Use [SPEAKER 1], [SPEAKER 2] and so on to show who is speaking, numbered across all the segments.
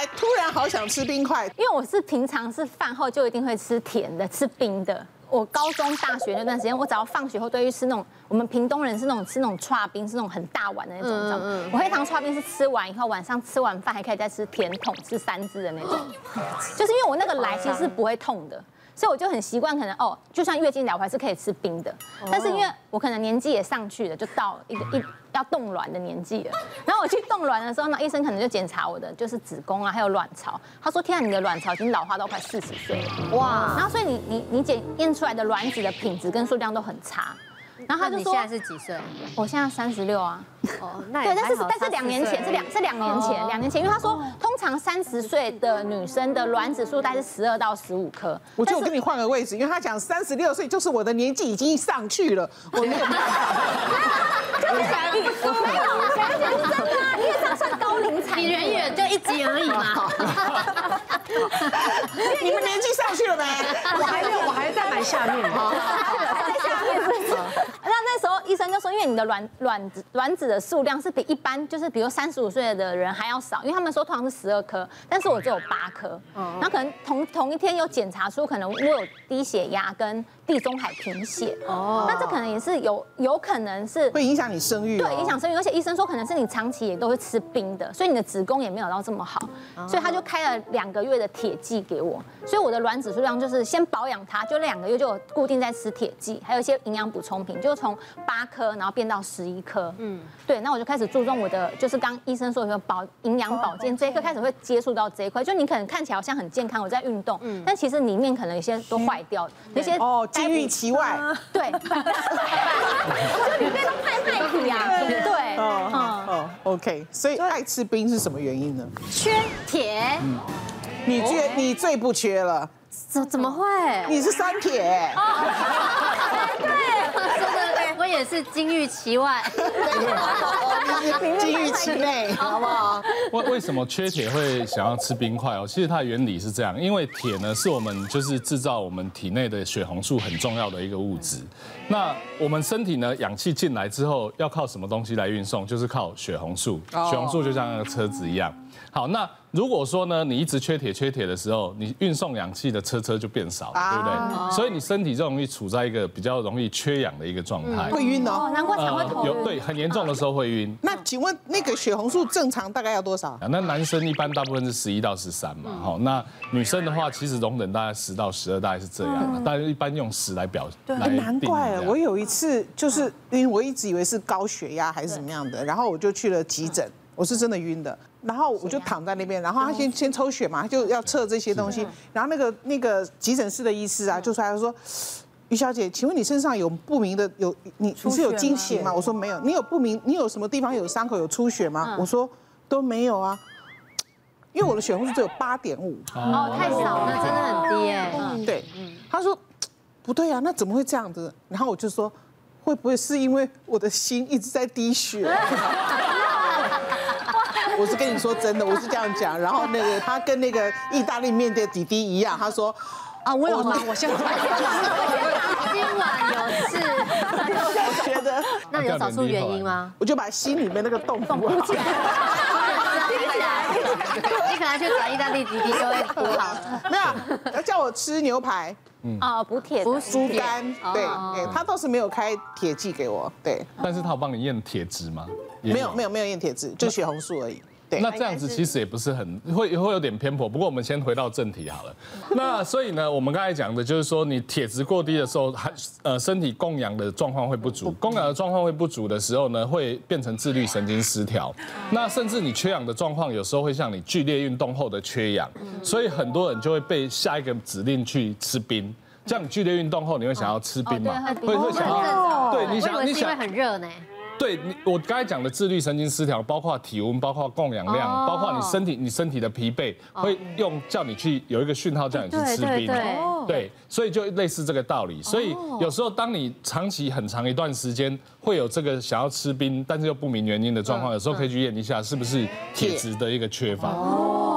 [SPEAKER 1] 来突然好想吃冰块，
[SPEAKER 2] 因为我是平常是饭后就一定会吃甜的，吃冰的。我高中、大学那段时间，我只要放学后都会去吃那种，我们屏东人是那种吃那种串冰，是那种很大碗的那种。嗯嗯。我黑糖串冰是吃完以后，晚上吃完饭还可以再吃甜筒，吃三支的那种。就是因为我那个来其实是不会痛的。所以我就很习惯，可能哦，就算月经来，我还是可以吃冰的。但是因为我可能年纪也上去了，就到一个一要冻卵的年纪了。然后我去冻卵的时候呢，医生可能就检查我的就是子宫啊，还有卵巢。他说：“天啊，你的卵巢已经老化到快四十岁了。”哇！然后所以你你你检验出来的卵子的品质跟数量都很差。然后他就说：“
[SPEAKER 3] 你现在是几岁？
[SPEAKER 2] 我现在三十六啊。”
[SPEAKER 3] 哦，那
[SPEAKER 2] 对，但是但是两年前是两是两年前两年前，因为他说通常三十岁的女生的卵子数大概是十二到十五颗。
[SPEAKER 1] 我就跟你换个位置，因为他讲三十六岁就是我的年纪已经上去了，我没有办法。
[SPEAKER 2] 就是想你说没有，而且是真的，因为这样算高龄产，
[SPEAKER 3] 你远远就一级而已嘛。
[SPEAKER 1] 你们年纪上去了没？
[SPEAKER 4] 我还没有，我还在蛮下面。
[SPEAKER 2] 在下面医生就说，因为你的卵卵子卵子的数量是比一般就是比如三十五岁的人还要少，因为他们说通常是十二颗，但是我只有八颗。然后可能同同一天有检查出可能我有低血压跟地中海贫血。哦。那这可能也是有有可能是
[SPEAKER 1] 会影响你生育。
[SPEAKER 2] 对，影响生育，而且医生说可能是你长期也都会吃冰的，所以你的子宫也没有到这么好，所以他就开了两个月的铁剂给我，所以我的卵子数量就是先保养它，就两个月就固定在吃铁剂，还有一些营养补充品，就从八颗然后变到十一颗。嗯，对，那我就开始注重我的，就是刚医生说的保营养保健这一块开始会接触到这一块，就你可能看起来好像很健康，我在运动，嗯，但其实里面可能有些都坏掉，那些
[SPEAKER 1] 哦，金玉其外，
[SPEAKER 2] 对，就里面都派派体呀，对，
[SPEAKER 1] 哦哦，OK，所以爱吃冰是什么原因呢？
[SPEAKER 3] 缺铁。
[SPEAKER 1] 你缺，你最不缺了。
[SPEAKER 3] 怎怎么会？
[SPEAKER 1] 你是三
[SPEAKER 3] 铁。是金玉其外，
[SPEAKER 1] 金玉其内，好不好？
[SPEAKER 5] 为为什么缺铁会想要吃冰块哦？其实它的原理是这样，因为铁呢是我们就是制造我们体内的血红素很重要的一个物质。那我们身体呢，氧气进来之后要靠什么东西来运送？就是靠血红素。血红素就像那个车子一样。好，那如果说呢，你一直缺铁缺铁的时候，你运送氧气的车车就变少了，对不对？所以你身体就容易处在一个比较容易缺氧的一个状态。
[SPEAKER 1] 会晕哦，
[SPEAKER 2] 难怪才会头晕。
[SPEAKER 5] 有对，很严重的时候会晕。
[SPEAKER 1] 那请问那个血红素正常大概要多少？
[SPEAKER 5] 那男生一般大部分是十一到十三嘛，好，那女生的话其实容忍大概十到十二，大概是这样。大家一般用十来表对，
[SPEAKER 1] 难怪我有一次就是因为我一直以为是高血压还是怎么样的，然后我就去了急诊，我是真的晕的。然后我就躺在那边，然后他先先抽血嘛，他就要测这些东西。然后那个那个急诊室的医师啊，就出来说：“于小姐，请问你身上有不明的有你你是有惊喜吗？”我说没有。你有不明，你有什么地方有伤口有出血吗？我说都没有啊，因为我的血红素只有八点五。
[SPEAKER 3] 哦，太少了，真的很低哎。
[SPEAKER 1] 对，他说不对啊，那怎么会这样子？然后我就说，会不会是因为我的心一直在滴血？我是跟你说真的，我是这样讲。然后那个他跟那个意大利面的弟弟一样，他说
[SPEAKER 4] 啊，我有吗？我现在
[SPEAKER 3] 今晚有事。
[SPEAKER 1] 我觉得
[SPEAKER 3] 那你有找出原因吗？
[SPEAKER 1] 我就把心里面那个洞补起来。
[SPEAKER 3] 你可能去找意大利弟弟就会补好了。
[SPEAKER 1] 没有，要叫我吃牛排。
[SPEAKER 2] 嗯啊，补铁、
[SPEAKER 1] 补猪肝。对，他倒是没有开铁剂给我。对，
[SPEAKER 5] 但是他有帮你验铁质吗？
[SPEAKER 1] 没有，没有，没有验铁质，就血红素而已。
[SPEAKER 5] 那这样子其实也不是很会会有点偏颇，不过我们先回到正题好了。那所以呢，我们刚才讲的就是说，你铁质过低的时候，还呃身体供氧的状况会不足，供氧的状况会不足的时候呢，会变成自律神经失调。那甚至你缺氧的状况，有时候会像你剧烈运动后的缺氧，所以很多人就会被下一个指令去吃冰。像你剧烈运动后，你会想要吃冰吗？会会想要？对，你想你想
[SPEAKER 3] 很热呢。
[SPEAKER 5] 对你，我刚才讲的自律神经失调，包括体温，包括供氧量，包括你身体，你身体的疲惫，会用叫你去有一个讯号叫你去吃冰，对，所以就类似这个道理。所以有时候当你长期很长一段时间会有这个想要吃冰，但是又不明原因的状况，有时候可以去验一下是不是铁质的一个缺乏。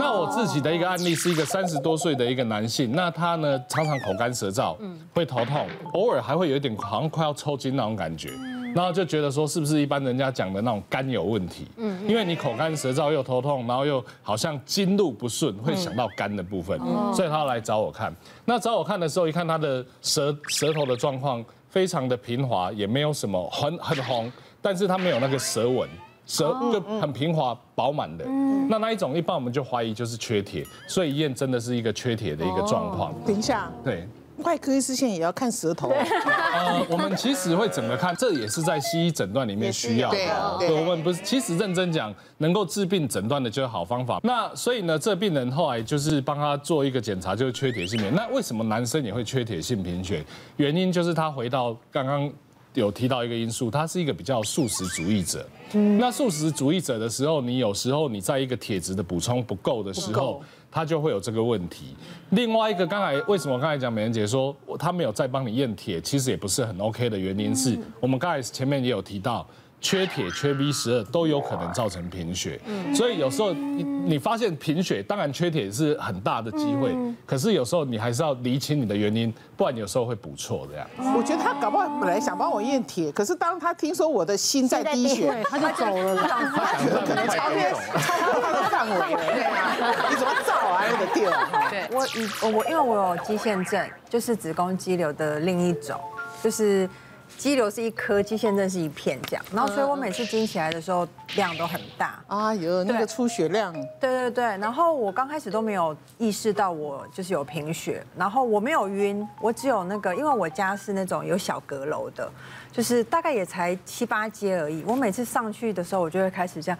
[SPEAKER 5] 那我自己的一个案例是一个三十多岁的一个男性，那他呢常常口干舌燥，会头痛，偶尔还会有一点好像快要抽筋那种感觉。然后就觉得说是不是一般人家讲的那种肝有问题？嗯，因为你口干舌燥又头痛，然后又好像经路不顺，会想到肝的部分，所以他来找我看。那找我看的时候，一看他的舌舌头的状况非常的平滑，也没有什么很很红，但是他没有那个舌纹。舌就很平滑饱满的，那那一种一般我们就怀疑就是缺铁，所以一验真的是一个缺铁的一个状况。
[SPEAKER 1] 等一下，
[SPEAKER 5] 对，
[SPEAKER 1] 外科医师现在也要看舌头。
[SPEAKER 5] 呃，我们其实会怎么看，这也是在西医诊断里面需要的。对，我们不是，其实认真讲，能够治病诊断的就是好方法。那所以呢，这病人后来就是帮他做一个检查，就是缺铁性贫。那为什么男生也会缺铁性贫血？原因就是他回到刚刚。有提到一个因素，他是一个比较素食主义者。嗯，那素食主义者的时候，你有时候你在一个铁质的补充不够的时候，他就会有这个问题。另外一个，刚才为什么刚才讲美人姐说他没有再帮你验铁，其实也不是很 OK 的原因是我们刚才前面也有提到。缺铁、缺 B 十二都有可能造成贫血，所以有时候你你发现贫血，当然缺铁是很大的机会，可是有时候你还是要厘清你的原因，不然有时候会补错这样。
[SPEAKER 1] 我觉得他搞不好本来想帮我验铁，可是当他听说我的心在滴血，他就走了，他觉得可能超越超过他的范围了。对啊，你怎么造啊？那个掉？
[SPEAKER 6] 对，我以我因为我有肌腺症，就是子宫肌瘤的另一种，就是。肌瘤是一颗，肌腺症是一片这样，然后所以我每次经起来的时候量都很大。
[SPEAKER 1] 啊，有那个出血量。
[SPEAKER 6] 对对对，然后我刚开始都没有意识到我就是有贫血，然后我没有晕，我只有那个，因为我家是那种有小阁楼的，就是大概也才七八阶而已。我每次上去的时候，我就会开始这样，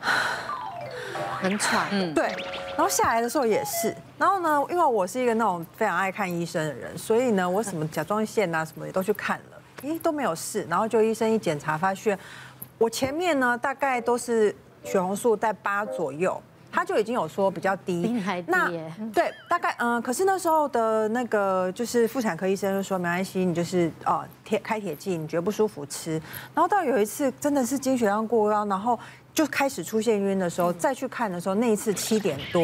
[SPEAKER 4] 很喘。
[SPEAKER 6] 嗯，对。然后下来的时候也是。然后呢，因为我是一个那种非常爱看医生的人，所以呢，我什么甲状腺啊什么也都去看了。咦，都没有事，然后就医生一检查，发现我前面呢大概都是血红素在八左右，他就已经有说比较低。
[SPEAKER 3] 比你还低耶？
[SPEAKER 6] 对，大概嗯，可是那时候的那个就是妇产科医生就说没关系，你就是哦铁开铁剂，你觉得不舒服吃。然后到有一次真的是经血量过高，然后就开始出现晕的时候，再去看的时候，那一次七点多，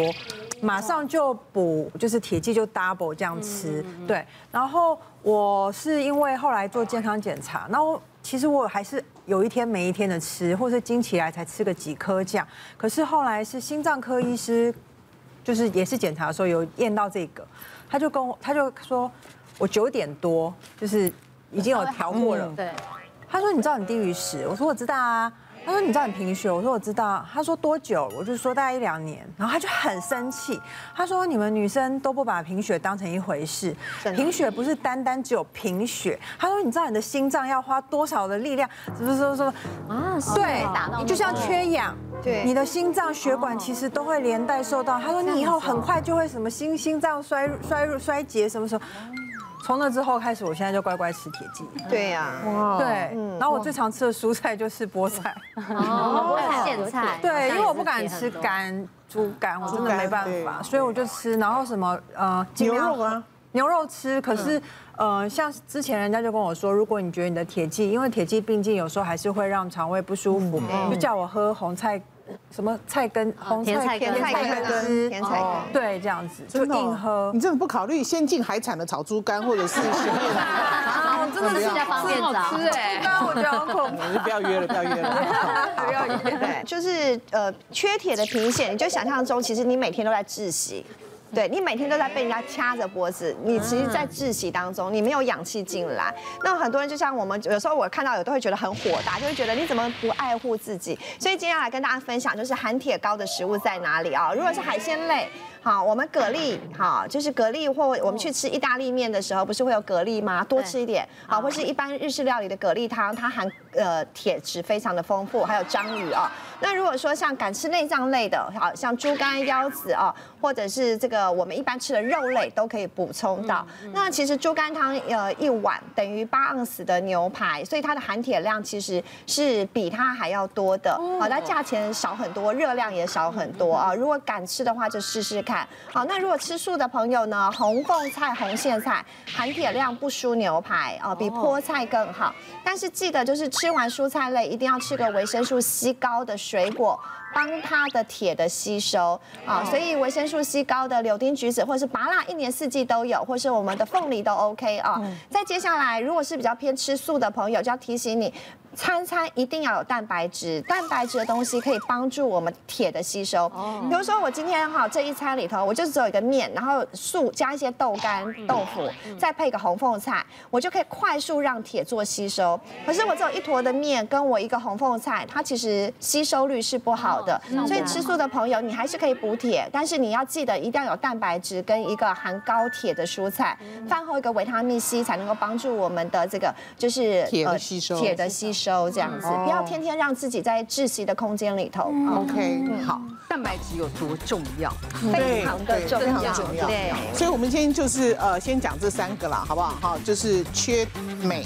[SPEAKER 6] 马上就补就是铁剂就 double 这样吃，对，然后。我是因为后来做健康检查，那我其实我还是有一天没一天的吃，或是经起来才吃个几颗这样。可是后来是心脏科医师，就是也是检查的时候有验到这个，他就跟我他就说我九点多就是已经有调过了。对，他说你知道你低于十，我说我知道啊。他说：“你知道你贫血？”我说：“我知道。”他说：“多久？”我就说：“大概一两年。”然后他就很生气，他说：“你们女生都不把贫血当成一回事，贫血不是单单只有贫血。”他说：“你知道你的心脏要花多少的力量？什么什么什么啊？对，你就像缺氧，对，你的心脏血管其实都会连带受到。他说你以后很快就会什么心心脏衰衰衰竭什么什么。”从那之后开始，我现在就乖乖吃铁剂。
[SPEAKER 7] 对呀，
[SPEAKER 6] 哇，对。然后我最常吃的蔬菜就是菠菜，
[SPEAKER 3] 菠菜、苋菜。
[SPEAKER 6] 对，因为我不敢吃肝、猪肝，我真的没办法，所以我就吃。然后什么呃，
[SPEAKER 1] 牛肉啊，
[SPEAKER 6] 牛肉吃。可是呃，像之前人家就跟我说，如果你觉得你的铁剂，因为铁剂并进有时候还是会让肠胃不舒服，就叫我喝红菜。什么菜根？红菜根、甜菜根、甜菜根，对，这样子就硬喝。
[SPEAKER 1] 你真的不考虑先进海产的炒猪肝，或者是？
[SPEAKER 6] 啊，真的是比较方便找。吃哎，我觉得好恐怖。
[SPEAKER 1] 不要约了，不要约了，
[SPEAKER 7] 不要约。对，就是呃，缺铁的贫血，你就想象中，其实你每天都在窒息。对，你每天都在被人家掐着脖子，你其实，在窒息当中，你没有氧气进来。那很多人就像我们有时候我看到有都会觉得很火大，就会觉得你怎么不爱护自己？所以今天要来跟大家分享，就是含铁高的食物在哪里啊？如果是海鲜类。好，我们蛤蜊，好，就是蛤蜊或我们去吃意大利面的时候，不是会有蛤蜊吗？多吃一点，好，或是一般日式料理的蛤蜊汤，它含呃铁质非常的丰富，还有章鱼啊。那如果说像敢吃内脏类的，好像猪肝、腰子啊，或者是这个我们一般吃的肉类，都可以补充到。那其实猪肝汤呃一碗等于八盎司的牛排，所以它的含铁量其实是比它还要多的。好，它价钱少很多，热量也少很多啊。如果敢吃的话，就试试看。好，那如果吃素的朋友呢？红凤菜、红苋菜含铁量不输牛排哦，比菠菜更好。但是记得就是吃完蔬菜类，一定要吃个维生素 C 高的水果。帮它的铁的吸收啊，所以维生素 C 高的柳丁、橘子或者是芭辣，一年四季都有，或是我们的凤梨都 OK 啊。再接下来，如果是比较偏吃素的朋友，就要提醒你。餐餐一定要有蛋白质，蛋白质的东西可以帮助我们铁的吸收。比如说我今天哈这一餐里头，我就只有一个面，然后素加一些豆干、豆腐，再配个红凤菜，我就可以快速让铁做吸收。可是我只有一坨的面，跟我一个红凤菜，它其实吸收率是不好的。所以吃素的朋友，你还是可以补铁，但是你要记得一定要有蛋白质跟一个含高铁的蔬菜。饭后一个维他命 C 才能够帮助我们的这个就是
[SPEAKER 1] 铁的吸收，
[SPEAKER 7] 铁的吸收。这样子，不要天天让自己在窒息的空间里头。
[SPEAKER 1] OK，好，
[SPEAKER 4] 蛋白质有多重要？
[SPEAKER 7] 非常的重要，重要。
[SPEAKER 1] 对，所以我们今天就是呃，先讲这三个啦，好不好？好，就是缺镁、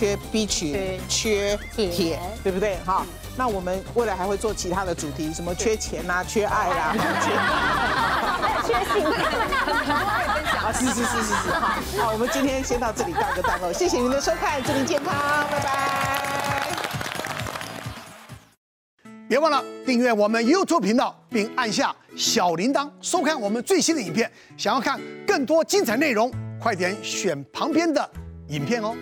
[SPEAKER 1] 缺 B 群、缺铁，对不对？好，那我们未来还会做其他的主题，什么缺钱啊、缺爱啦、缺 性。啊，是是是是是，好，好，我们今天先到这里告一个段落，谢谢您的收看，祝您健康，拜拜。
[SPEAKER 8] 别忘了订阅我们 YouTube 频道，并按下小铃铛，收看我们最新的影片。想要看更多精彩内容，快点选旁边的影片哦。